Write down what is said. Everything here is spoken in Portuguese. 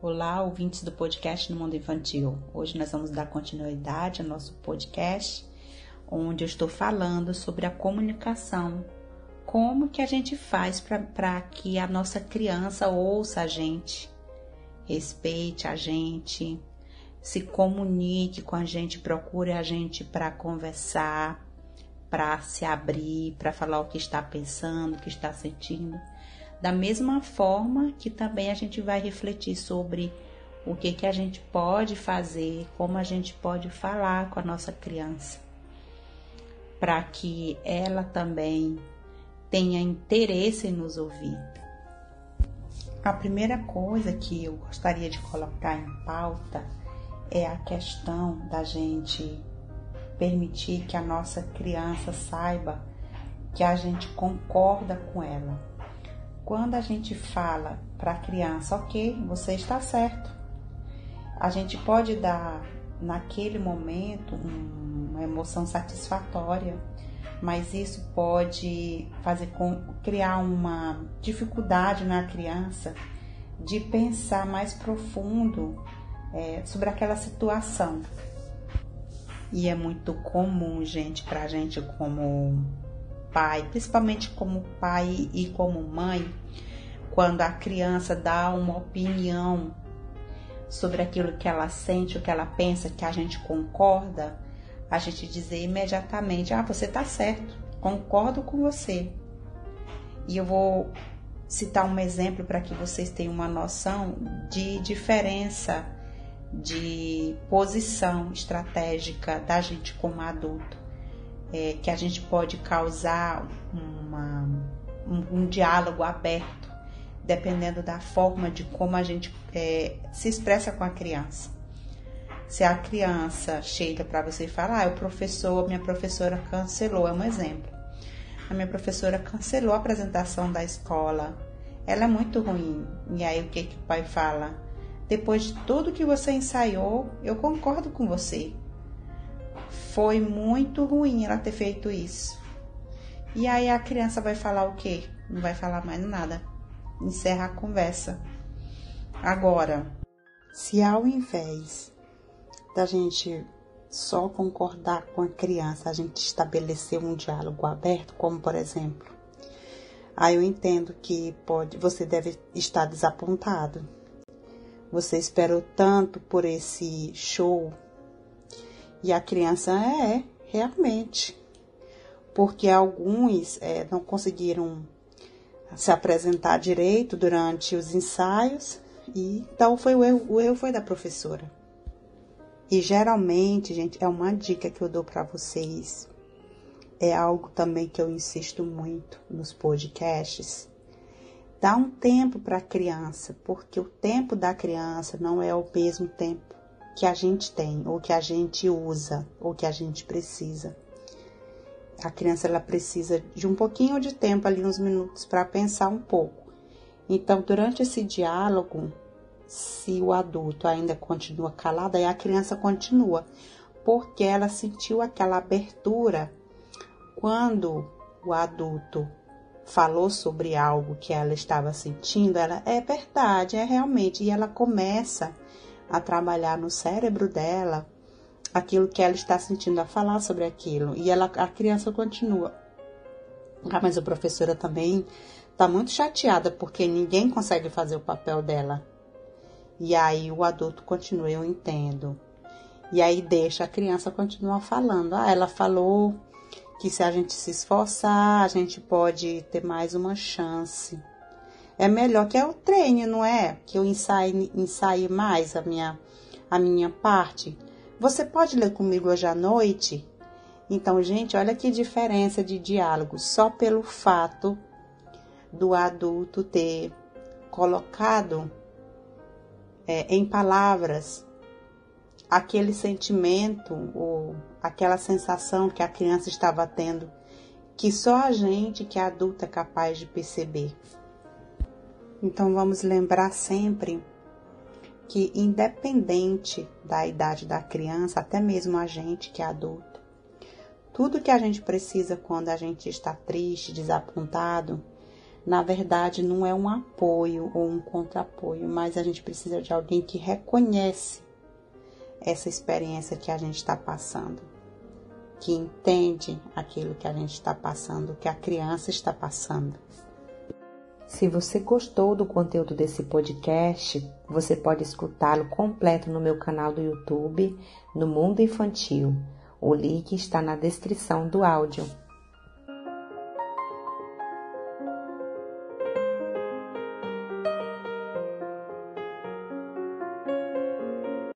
Olá, ouvintes do podcast no Mundo Infantil. Hoje nós vamos dar continuidade ao nosso podcast, onde eu estou falando sobre a comunicação. Como que a gente faz para que a nossa criança ouça a gente, respeite a gente, se comunique com a gente, procure a gente para conversar, para se abrir, para falar o que está pensando, o que está sentindo. Da mesma forma que também a gente vai refletir sobre o que, que a gente pode fazer, como a gente pode falar com a nossa criança, para que ela também tenha interesse em nos ouvir. A primeira coisa que eu gostaria de colocar em pauta é a questão da gente permitir que a nossa criança saiba que a gente concorda com ela quando a gente fala para a criança, ok, você está certo, a gente pode dar naquele momento uma emoção satisfatória, mas isso pode fazer com criar uma dificuldade na criança de pensar mais profundo é, sobre aquela situação. E é muito comum, gente, para gente como pai, principalmente como pai e como mãe, quando a criança dá uma opinião sobre aquilo que ela sente, o que ela pensa, que a gente concorda, a gente dizer imediatamente: Ah, você tá certo, concordo com você. E eu vou citar um exemplo para que vocês tenham uma noção de diferença de posição estratégica da gente como adulto é, que a gente pode causar uma, um, um, diálogo aberto, dependendo da forma de como a gente é, se expressa com a criança. Se a criança chega para você e fala, ah, o professor, minha professora cancelou, é um exemplo. A minha professora cancelou a apresentação da escola. Ela é muito ruim. E aí o que, que o pai fala? Depois de tudo que você ensaiou, eu concordo com você foi muito ruim ela ter feito isso. E aí a criança vai falar o quê? Não vai falar mais nada. Encerra a conversa. Agora, se ao invés da gente só concordar com a criança, a gente estabelecer um diálogo aberto, como por exemplo, aí eu entendo que pode, você deve estar desapontado. Você esperou tanto por esse show e a criança é, realmente. Porque alguns é, não conseguiram se apresentar direito durante os ensaios, e então foi o erro, o erro foi da professora. E geralmente, gente, é uma dica que eu dou para vocês. É algo também que eu insisto muito nos podcasts. Dá um tempo para a criança, porque o tempo da criança não é o mesmo tempo que a gente tem, ou que a gente usa, ou que a gente precisa. A criança ela precisa de um pouquinho de tempo ali, uns minutos, para pensar um pouco. Então, durante esse diálogo, se o adulto ainda continua calado, aí a criança continua, porque ela sentiu aquela abertura quando o adulto falou sobre algo que ela estava sentindo, ela é verdade, é realmente, e ela começa a trabalhar no cérebro dela aquilo que ela está sentindo, a falar sobre aquilo. E ela, a criança continua. Ah, mas a professora também está muito chateada porque ninguém consegue fazer o papel dela. E aí o adulto continua, eu entendo. E aí deixa a criança continuar falando. Ah, ela falou que se a gente se esforçar, a gente pode ter mais uma chance é melhor que eu treine, não é? Que eu ensaie, ensaie mais a minha, a minha parte. Você pode ler comigo hoje à noite? Então, gente, olha que diferença de diálogo só pelo fato do adulto ter colocado é, em palavras aquele sentimento ou aquela sensação que a criança estava tendo, que só a gente que é adulta é capaz de perceber. Então vamos lembrar sempre que, independente da idade da criança, até mesmo a gente que é adulto, tudo que a gente precisa quando a gente está triste, desapontado, na verdade não é um apoio ou um contrapoio, mas a gente precisa de alguém que reconhece essa experiência que a gente está passando, que entende aquilo que a gente está passando, que a criança está passando. Se você gostou do conteúdo desse podcast, você pode escutá-lo completo no meu canal do YouTube, no Mundo Infantil. O link está na descrição do áudio.